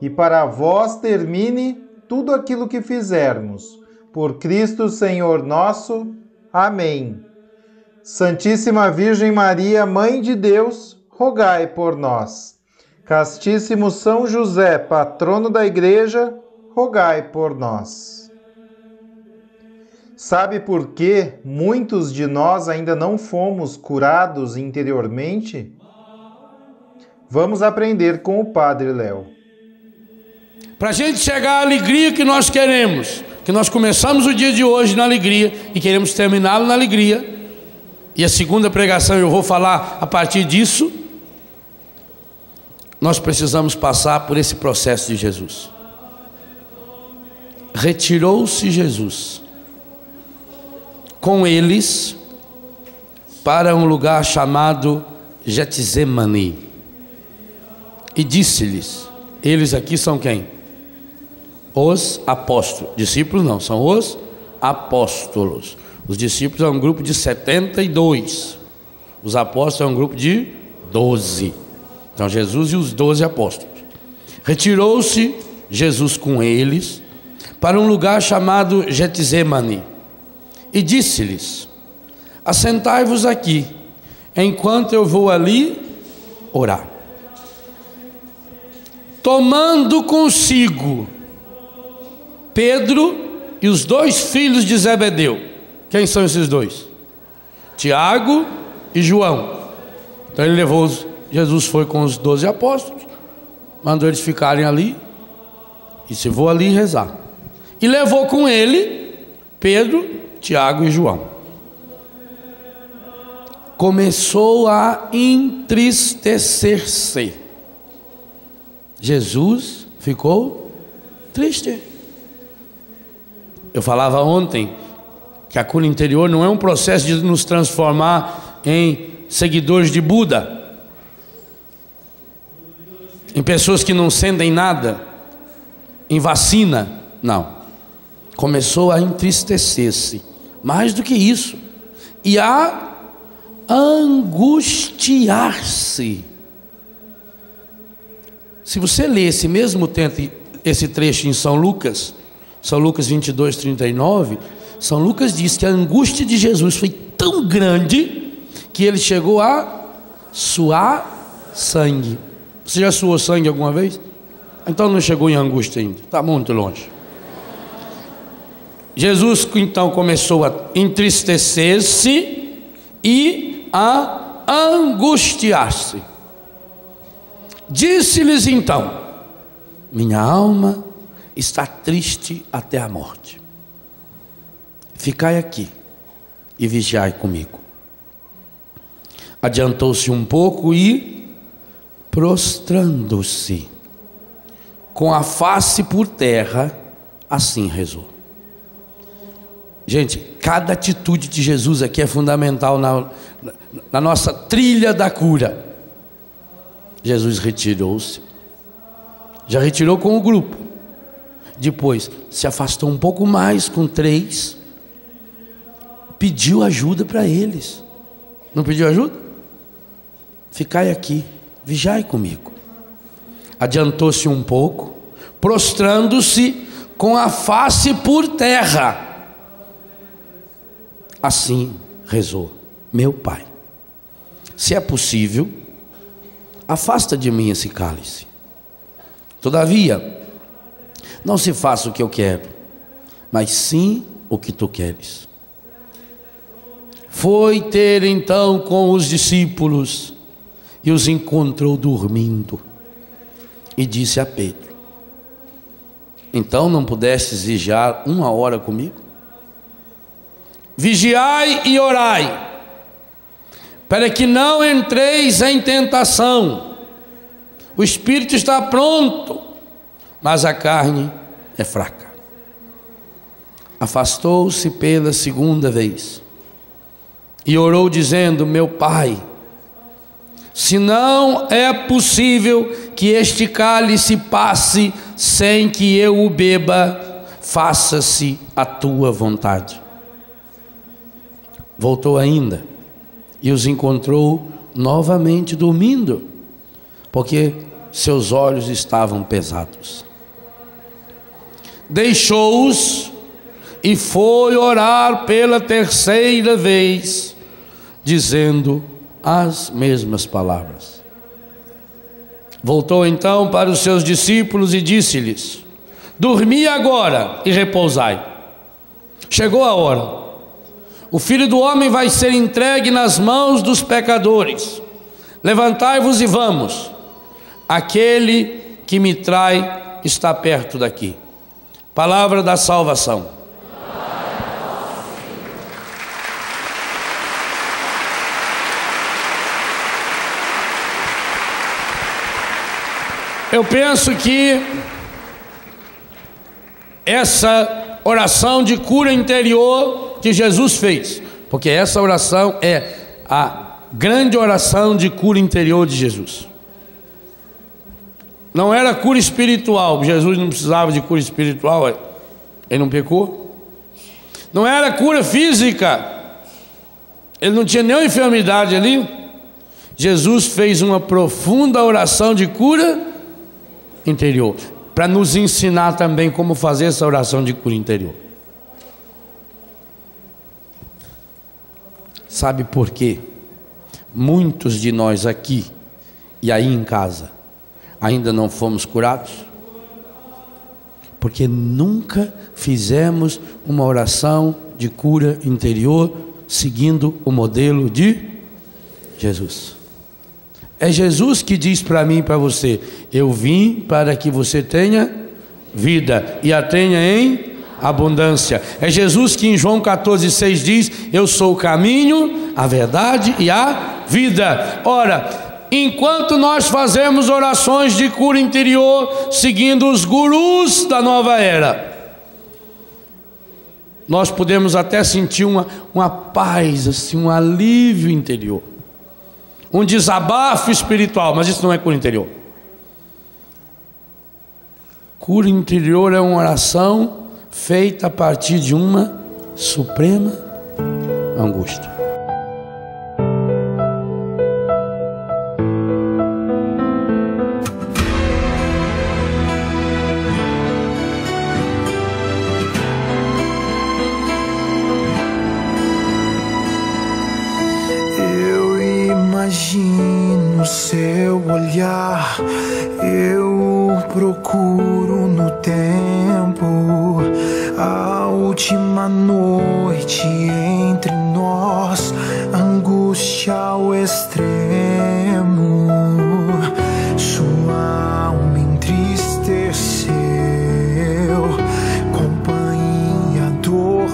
e para vós termine tudo aquilo que fizermos. Por Cristo Senhor nosso. Amém. Santíssima Virgem Maria, Mãe de Deus, rogai por nós. Castíssimo São José, patrono da Igreja, rogai por nós. Sabe por que muitos de nós ainda não fomos curados interiormente? Vamos aprender com o Padre Léo. Para a gente chegar à alegria que nós queremos, que nós começamos o dia de hoje na alegria e queremos terminá-lo na alegria, e a segunda pregação eu vou falar a partir disso, nós precisamos passar por esse processo de Jesus. Retirou-se Jesus com eles para um lugar chamado Getsemane e disse-lhes: Eles aqui são quem? Os apóstolos. Discípulos não, são os apóstolos. Os discípulos é um grupo de 72. Os apóstolos é um grupo de 12. Então Jesus e os 12 apóstolos. Retirou-se Jesus com eles para um lugar chamado Getsemane e disse-lhes: Assentai-vos aqui, enquanto eu vou ali orar. Tomando consigo Pedro e os dois filhos de Zebedeu. Quem são esses dois? Tiago e João. Então ele levou, Jesus foi com os doze apóstolos, mandou eles ficarem ali, e se vou ali rezar. E levou com ele Pedro, Tiago e João. Começou a entristecer-se. Jesus ficou triste. Eu falava ontem que a cura interior não é um processo de nos transformar em seguidores de Buda, em pessoas que não sentem nada, em vacina. Não. Começou a entristecer-se. Mais do que isso. E a angustiar-se. Se você ler esse mesmo tempo, esse trecho em São Lucas, São Lucas 22, 39, São Lucas diz que a angústia de Jesus foi tão grande que ele chegou a suar sangue. Você já suou sangue alguma vez? Então não chegou em angústia ainda, está muito longe. Jesus então começou a entristecer-se e a angustiar-se. Disse-lhes então: Minha alma está triste até a morte. Ficai aqui e vigiai comigo. Adiantou-se um pouco e, prostrando-se, com a face por terra, assim rezou. Gente, cada atitude de Jesus aqui é fundamental na, na nossa trilha da cura. Jesus retirou-se, já retirou com o grupo, depois se afastou um pouco mais com três, pediu ajuda para eles. Não pediu ajuda? Ficai aqui, vigiai comigo. Adiantou-se um pouco, prostrando-se com a face por terra. Assim rezou: Meu Pai, se é possível, afasta de mim esse cálice. Todavia, não se faça o que eu quero, mas sim o que tu queres. foi ter então com os discípulos e os encontrou dormindo. E disse a Pedro: Então não pudestes vigiar uma hora comigo? Vigiai e orai, para que não entreis em tentação. O espírito está pronto, mas a carne é fraca. Afastou-se pela segunda vez e orou, dizendo: Meu pai, se não é possível que este cálice passe sem que eu o beba, faça-se a tua vontade. Voltou ainda e os encontrou novamente dormindo, porque seus olhos estavam pesados. Deixou-os e foi orar pela terceira vez, dizendo: as mesmas palavras. Voltou então para os seus discípulos e disse-lhes: Dormi agora e repousai. Chegou a hora. O filho do homem vai ser entregue nas mãos dos pecadores. Levantai-vos e vamos. Aquele que me trai está perto daqui. Palavra da salvação. Eu penso que essa oração de cura interior que Jesus fez, porque essa oração é a grande oração de cura interior de Jesus. Não era cura espiritual, Jesus não precisava de cura espiritual, ele não pecou. Não era cura física, ele não tinha nenhuma enfermidade ali. Jesus fez uma profunda oração de cura interior, para nos ensinar também como fazer essa oração de cura interior. Sabe por quê? Muitos de nós aqui e aí em casa ainda não fomos curados? Porque nunca fizemos uma oração de cura interior seguindo o modelo de Jesus. É Jesus que diz para mim e para você: Eu vim para que você tenha vida e a tenha em abundância. É Jesus que em João 14,6 diz: Eu sou o caminho, a verdade e a vida. Ora, enquanto nós fazemos orações de cura interior, seguindo os gurus da nova era, nós podemos até sentir uma, uma paz, assim, um alívio interior um desabafo espiritual, mas isso não é cura interior. Cura interior é uma oração feita a partir de uma suprema angústia.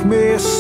Miss.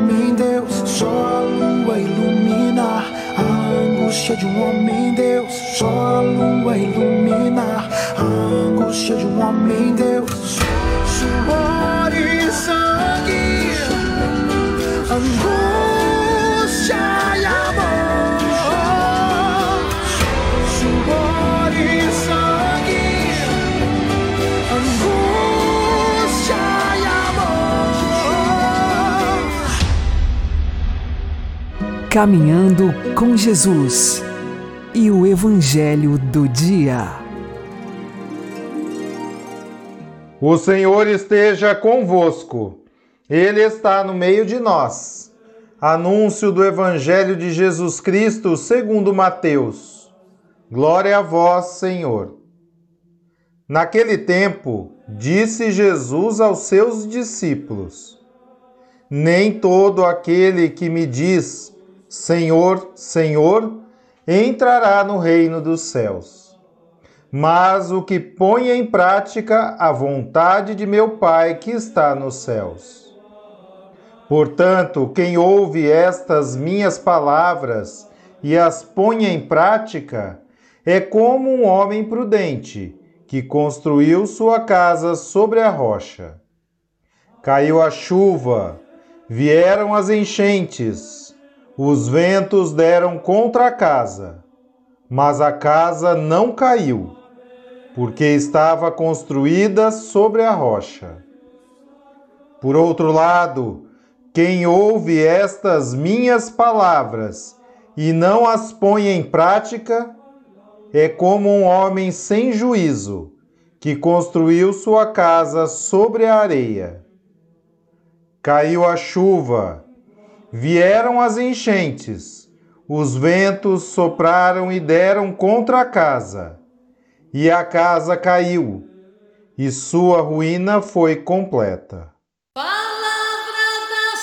Homem Deus, só a lua iluminar. A angústia de um homem Deus, só a lua iluminar. A angústia de um homem Deus, suor e sangue, angústia Caminhando com Jesus e o Evangelho do Dia. O Senhor esteja convosco, Ele está no meio de nós. Anúncio do Evangelho de Jesus Cristo segundo Mateus. Glória a vós, Senhor. Naquele tempo, disse Jesus aos seus discípulos: Nem todo aquele que me diz, Senhor, Senhor, entrará no reino dos céus mas o que põe em prática a vontade de meu Pai que está nos céus. Portanto, quem ouve estas minhas palavras e as põe em prática, é como um homem prudente que construiu sua casa sobre a rocha. Caiu a chuva, vieram as enchentes, os ventos deram contra a casa, mas a casa não caiu porque estava construída sobre a rocha. Por outro lado, quem ouve estas minhas palavras e não as põe em prática, é como um homem sem juízo que construiu sua casa sobre a areia. Caiu a chuva, vieram as enchentes, os ventos sopraram e deram contra a casa e a casa caiu, e sua ruína foi completa. Palavra da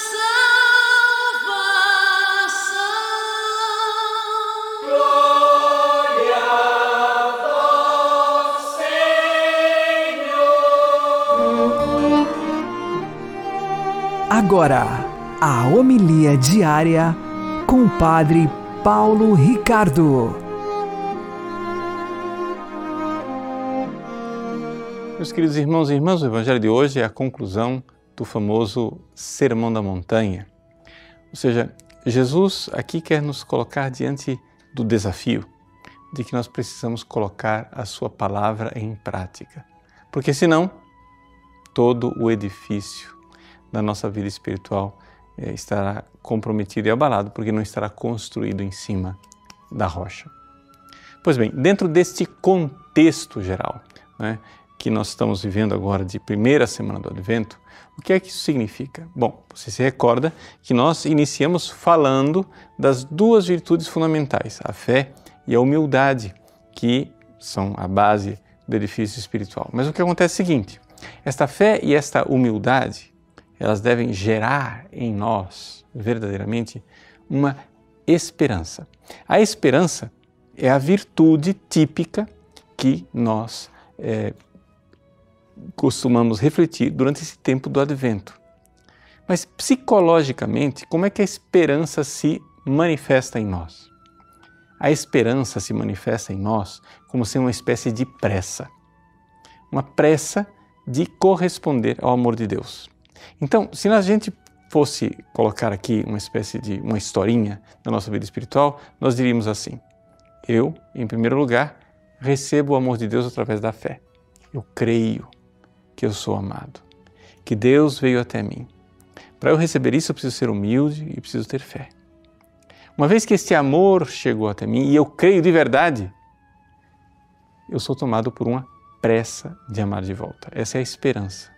salvação. Glória a vós, Senhor. Agora, a homilia diária com o Padre Paulo Ricardo. Meus queridos irmãos e irmãs, o Evangelho de hoje é a conclusão do famoso Sermão da Montanha. Ou seja, Jesus aqui quer nos colocar diante do desafio de que nós precisamos colocar a Sua palavra em prática. Porque senão, todo o edifício da nossa vida espiritual estará comprometido e abalado, porque não estará construído em cima da rocha. Pois bem, dentro deste contexto geral, né, que nós estamos vivendo agora de primeira semana do Advento, o que é que isso significa? Bom, você se recorda que nós iniciamos falando das duas virtudes fundamentais, a fé e a humildade, que são a base do edifício espiritual. Mas o que acontece é o seguinte: esta fé e esta humildade, elas devem gerar em nós verdadeiramente uma esperança. A esperança é a virtude típica que nós é, costumamos refletir durante esse tempo do advento. Mas psicologicamente, como é que a esperança se manifesta em nós? A esperança se manifesta em nós como sendo uma espécie de pressa. Uma pressa de corresponder ao amor de Deus. Então, se a gente fosse colocar aqui uma espécie de uma historinha da nossa vida espiritual, nós diríamos assim: eu, em primeiro lugar, recebo o amor de Deus através da fé. Eu creio que eu sou amado, que Deus veio até mim. Para eu receber isso, eu preciso ser humilde e preciso ter fé. Uma vez que este amor chegou até mim e eu creio de verdade, eu sou tomado por uma pressa de amar de volta. Essa é a esperança.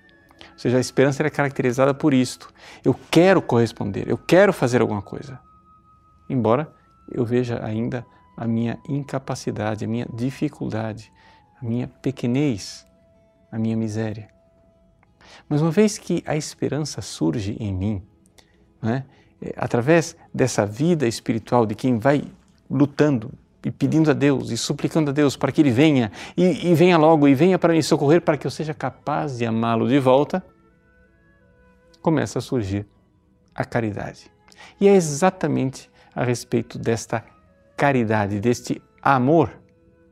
Ou seja, a esperança é caracterizada por isto. Eu quero corresponder, eu quero fazer alguma coisa. Embora eu veja ainda a minha incapacidade, a minha dificuldade, a minha pequenez a minha miséria. Mas uma vez que a esperança surge em mim, né, através dessa vida espiritual de quem vai lutando e pedindo a Deus e suplicando a Deus para que Ele venha e, e venha logo e venha para me socorrer para que eu seja capaz de amá-lo de volta, começa a surgir a caridade. E é exatamente a respeito desta caridade, deste amor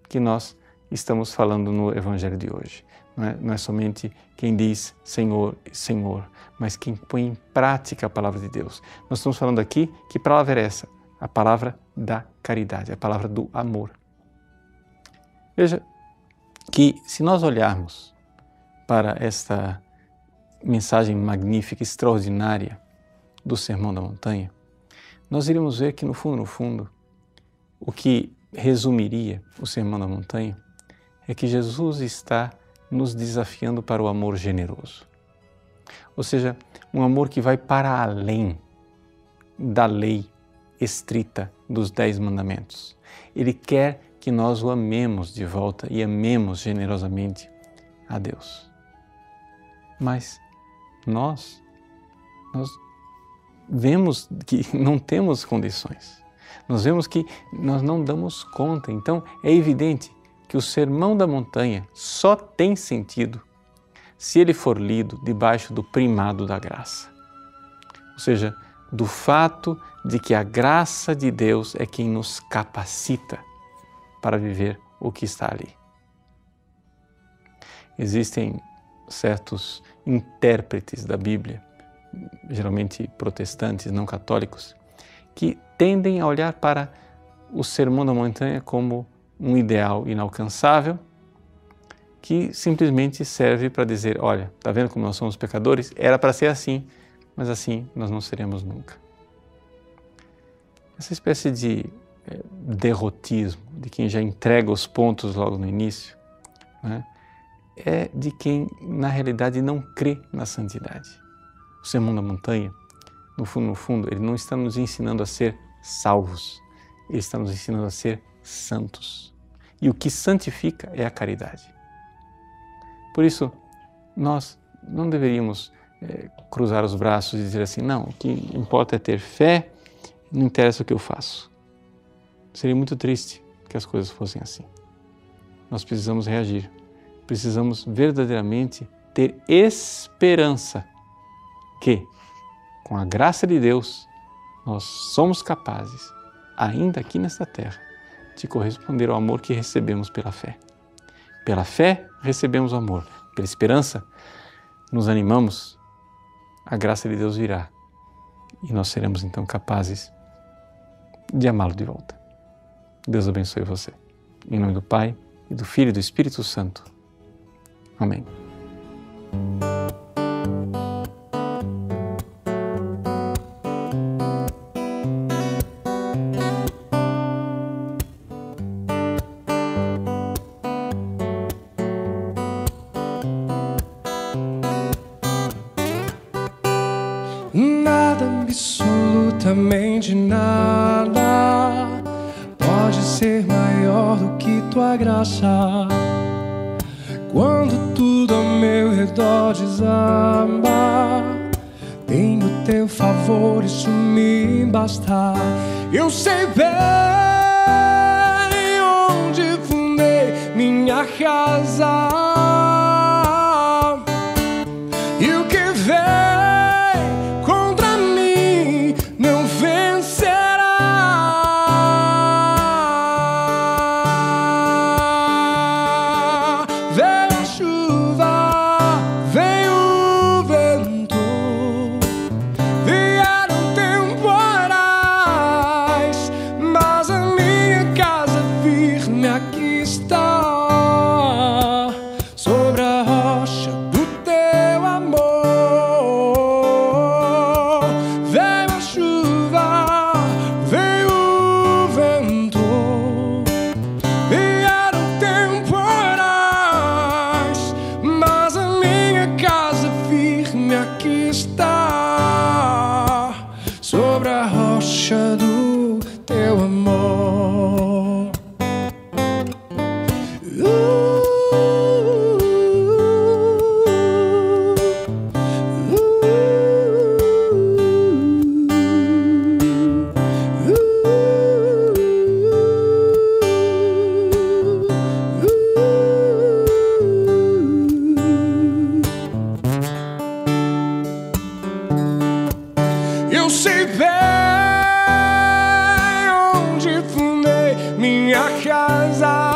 que nós estamos falando no Evangelho de hoje. Não é, não é somente quem diz Senhor, Senhor, mas quem põe em prática a palavra de Deus. Nós estamos falando aqui que palavra é essa? A palavra da caridade, a palavra do amor. Veja que se nós olharmos para esta mensagem magnífica, extraordinária do Sermão da Montanha, nós iremos ver que no fundo, no fundo, o que resumiria o Sermão da Montanha é que Jesus está nos desafiando para o amor generoso. Ou seja, um amor que vai para além da lei estrita dos Dez Mandamentos. Ele quer que nós o amemos de volta e amemos generosamente a Deus. Mas nós, nós vemos que não temos condições. Nós vemos que nós não damos conta. Então é evidente que o Sermão da Montanha só tem sentido se ele for lido debaixo do primado da graça. Ou seja, do fato de que a graça de Deus é quem nos capacita para viver o que está ali. Existem certos intérpretes da Bíblia, geralmente protestantes, não católicos, que tendem a olhar para o Sermão da Montanha como um ideal inalcançável que simplesmente serve para dizer: olha, está vendo como nós somos pecadores? Era para ser assim, mas assim nós não seremos nunca. Essa espécie de é, derrotismo, de quem já entrega os pontos logo no início, né, é de quem na realidade não crê na santidade. O Sermão da Montanha, no fundo, no fundo, ele não está nos ensinando a ser salvos, ele está nos ensinando a ser santos. E o que santifica é a caridade. Por isso, nós não deveríamos é, cruzar os braços e dizer assim: não, o que importa é ter fé, não interessa o que eu faço. Seria muito triste que as coisas fossem assim. Nós precisamos reagir, precisamos verdadeiramente ter esperança que, com a graça de Deus, nós somos capazes, ainda aqui nesta terra, de corresponder ao amor que recebemos pela fé. Pela fé recebemos o amor, pela esperança nos animamos, a graça de Deus virá e nós seremos então capazes de amá-lo de volta. Deus abençoe você. Em nome do Pai, e do Filho e do Espírito Santo. Amém. Sei bem onde fundei minha casa.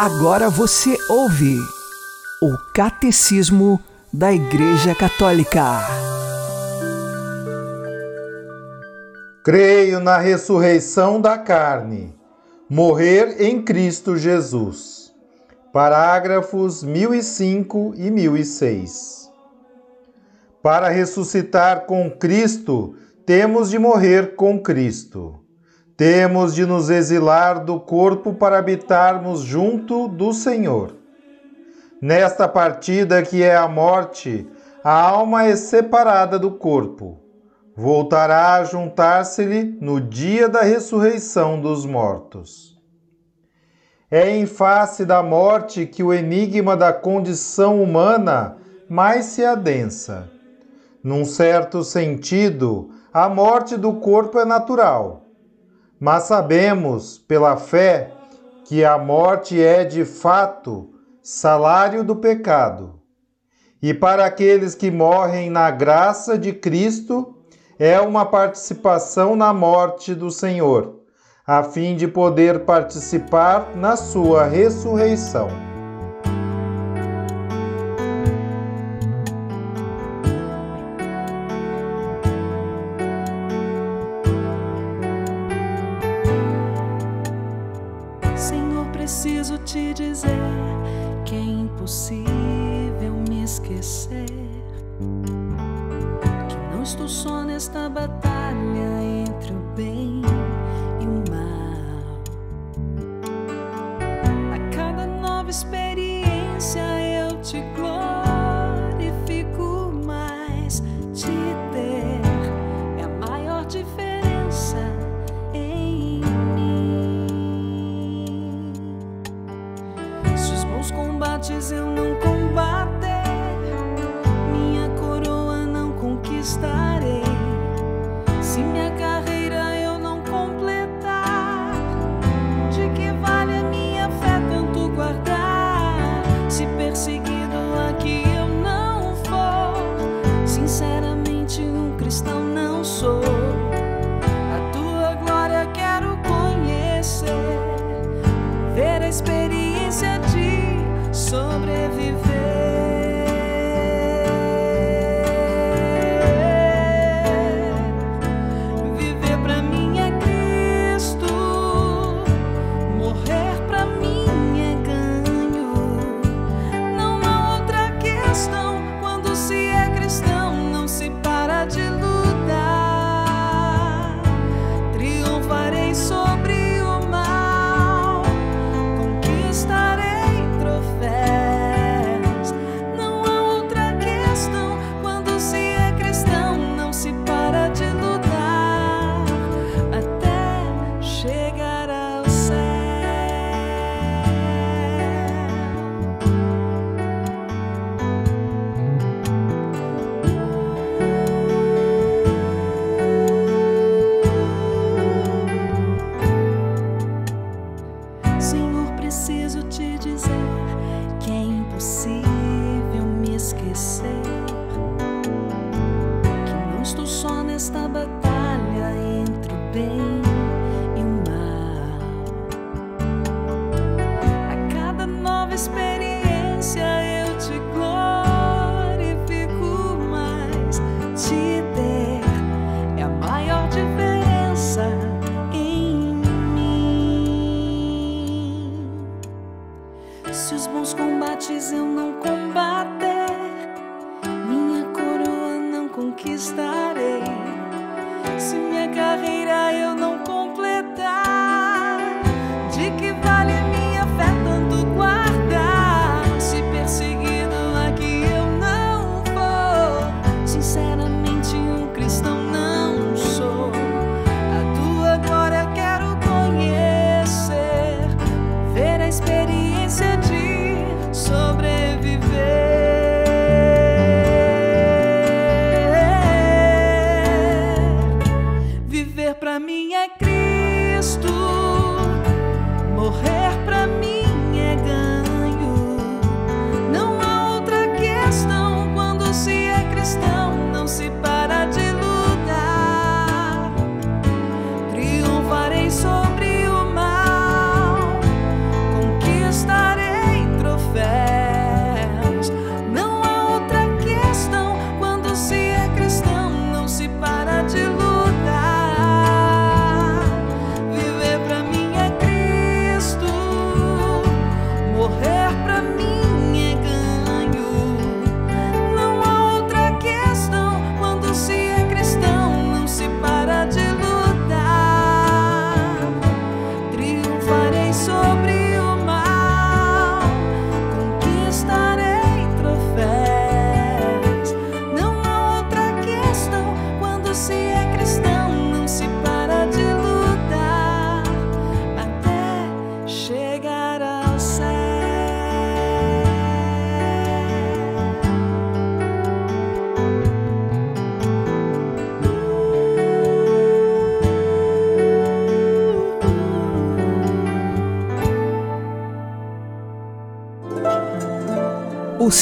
Agora você ouve o Catecismo da Igreja Católica. Creio na ressurreição da carne, morrer em Cristo Jesus. Parágrafos 1005 e 1006. Para ressuscitar com Cristo, temos de morrer com Cristo. Temos de nos exilar do corpo para habitarmos junto do Senhor. Nesta partida que é a morte, a alma é separada do corpo. Voltará a juntar-se-lhe no dia da ressurreição dos mortos. É em face da morte que o enigma da condição humana mais se adensa. Num certo sentido, a morte do corpo é natural mas sabemos, pela fé, que a morte é de fato salário do pecado. E para aqueles que morrem na graça de Cristo, é uma participação na morte do Senhor, a fim de poder participar na sua ressurreição.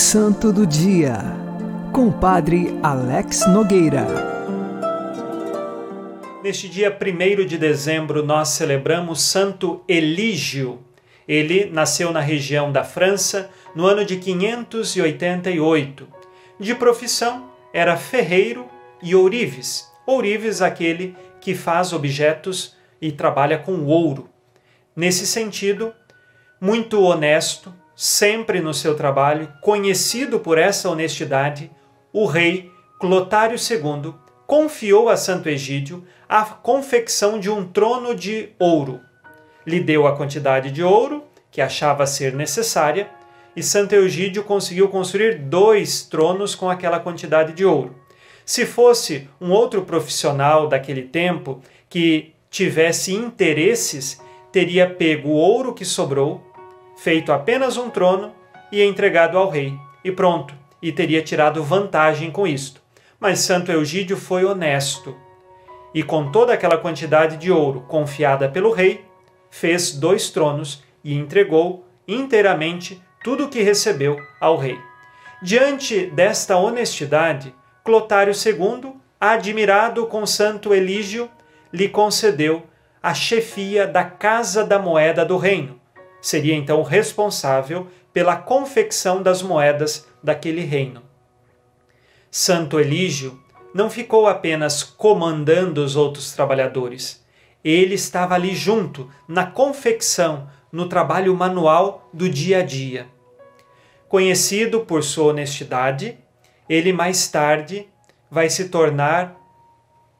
Santo do Dia, com o Padre Alex Nogueira. Neste dia 1 de dezembro, nós celebramos Santo Elígio. Ele nasceu na região da França no ano de 588. De profissão, era ferreiro e ourives. Ourives, aquele que faz objetos e trabalha com ouro. Nesse sentido, muito honesto, sempre no seu trabalho, conhecido por essa honestidade, o rei Clotário II confiou a Santo Egídio a confecção de um trono de ouro. Lhe deu a quantidade de ouro que achava ser necessária e Santo Egídio conseguiu construir dois tronos com aquela quantidade de ouro. Se fosse um outro profissional daquele tempo que tivesse interesses, teria pego o ouro que sobrou, feito apenas um trono e entregado ao rei, e pronto, e teria tirado vantagem com isto. Mas Santo Eugídio foi honesto e, com toda aquela quantidade de ouro confiada pelo rei, fez dois tronos e entregou inteiramente tudo o que recebeu ao rei. Diante desta honestidade, Clotário II, admirado com Santo Elígio, lhe concedeu a chefia da Casa da Moeda do Reino. Seria então responsável pela confecção das moedas daquele reino. Santo Elígio não ficou apenas comandando os outros trabalhadores, ele estava ali junto, na confecção, no trabalho manual do dia a dia. Conhecido por sua honestidade, ele mais tarde vai se tornar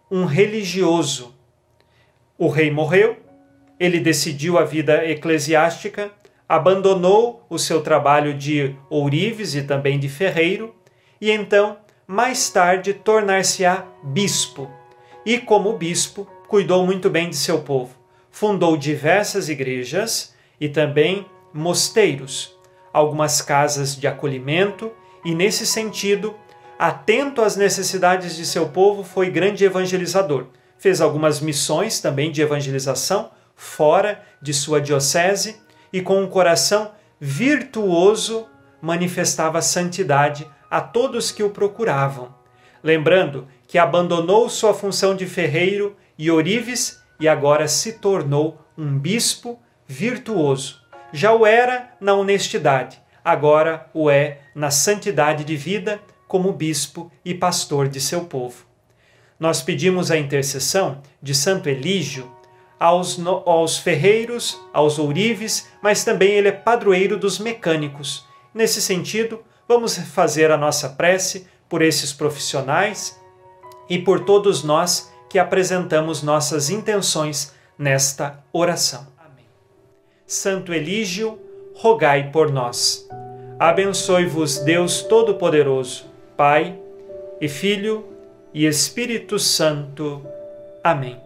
um religioso. O rei morreu, ele decidiu a vida eclesiástica, abandonou o seu trabalho de ourives e também de ferreiro, e então, mais tarde, tornar-se-á bispo. E, como bispo, cuidou muito bem de seu povo. Fundou diversas igrejas e também mosteiros, algumas casas de acolhimento, e, nesse sentido, atento às necessidades de seu povo, foi grande evangelizador. Fez algumas missões também de evangelização fora de sua diocese e com um coração virtuoso manifestava santidade a todos que o procuravam. Lembrando que abandonou sua função de ferreiro e orives e agora se tornou um bispo virtuoso. Já o era na honestidade, agora o é na santidade de vida como bispo e pastor de seu povo. Nós pedimos a intercessão de Santo Elígio aos, aos ferreiros, aos ourives, mas também ele é padroeiro dos mecânicos. Nesse sentido, vamos fazer a nossa prece por esses profissionais e por todos nós que apresentamos nossas intenções nesta oração. Amém. Santo Elígio, rogai por nós. Abençoe-vos Deus Todo-Poderoso, Pai e Filho e Espírito Santo. Amém.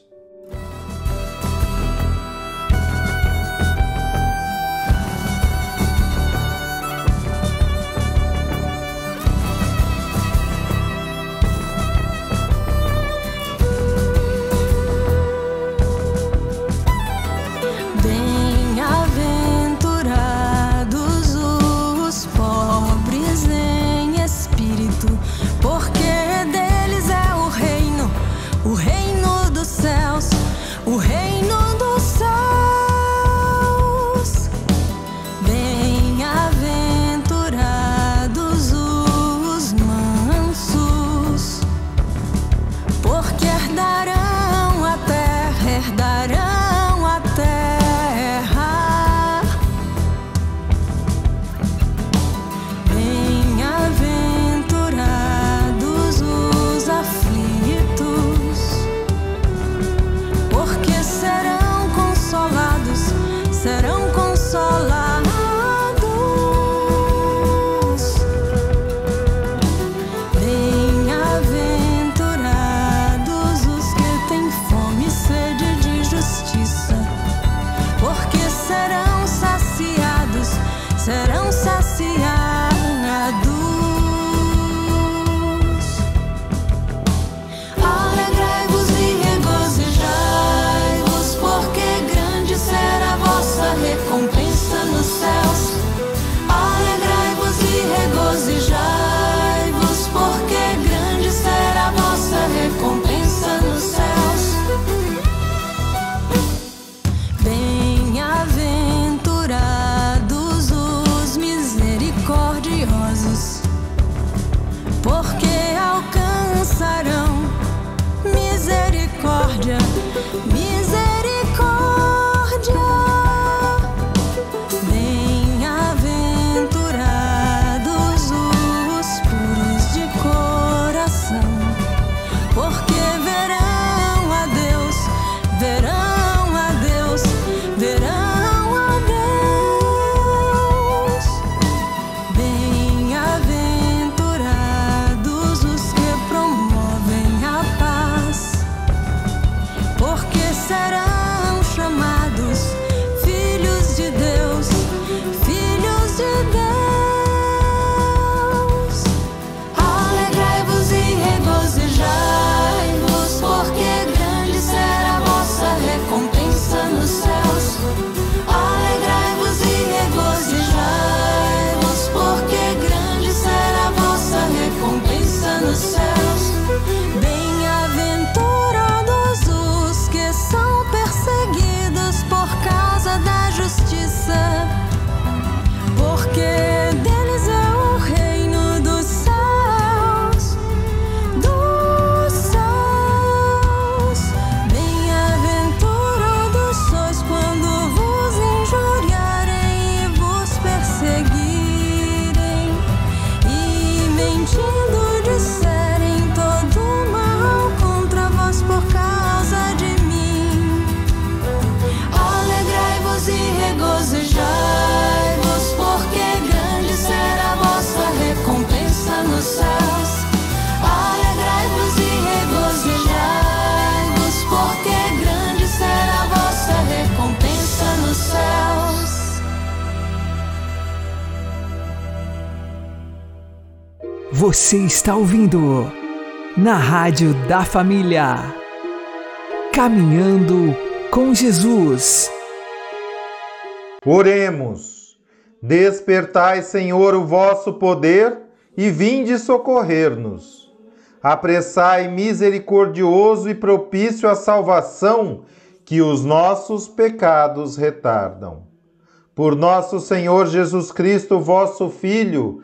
Você está ouvindo na Rádio da Família. Caminhando com Jesus. Oremos. Despertai, Senhor, o vosso poder e vinde socorrer-nos. Apressai, misericordioso e propício a salvação que os nossos pecados retardam. Por nosso Senhor Jesus Cristo, vosso Filho,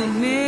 Primícias do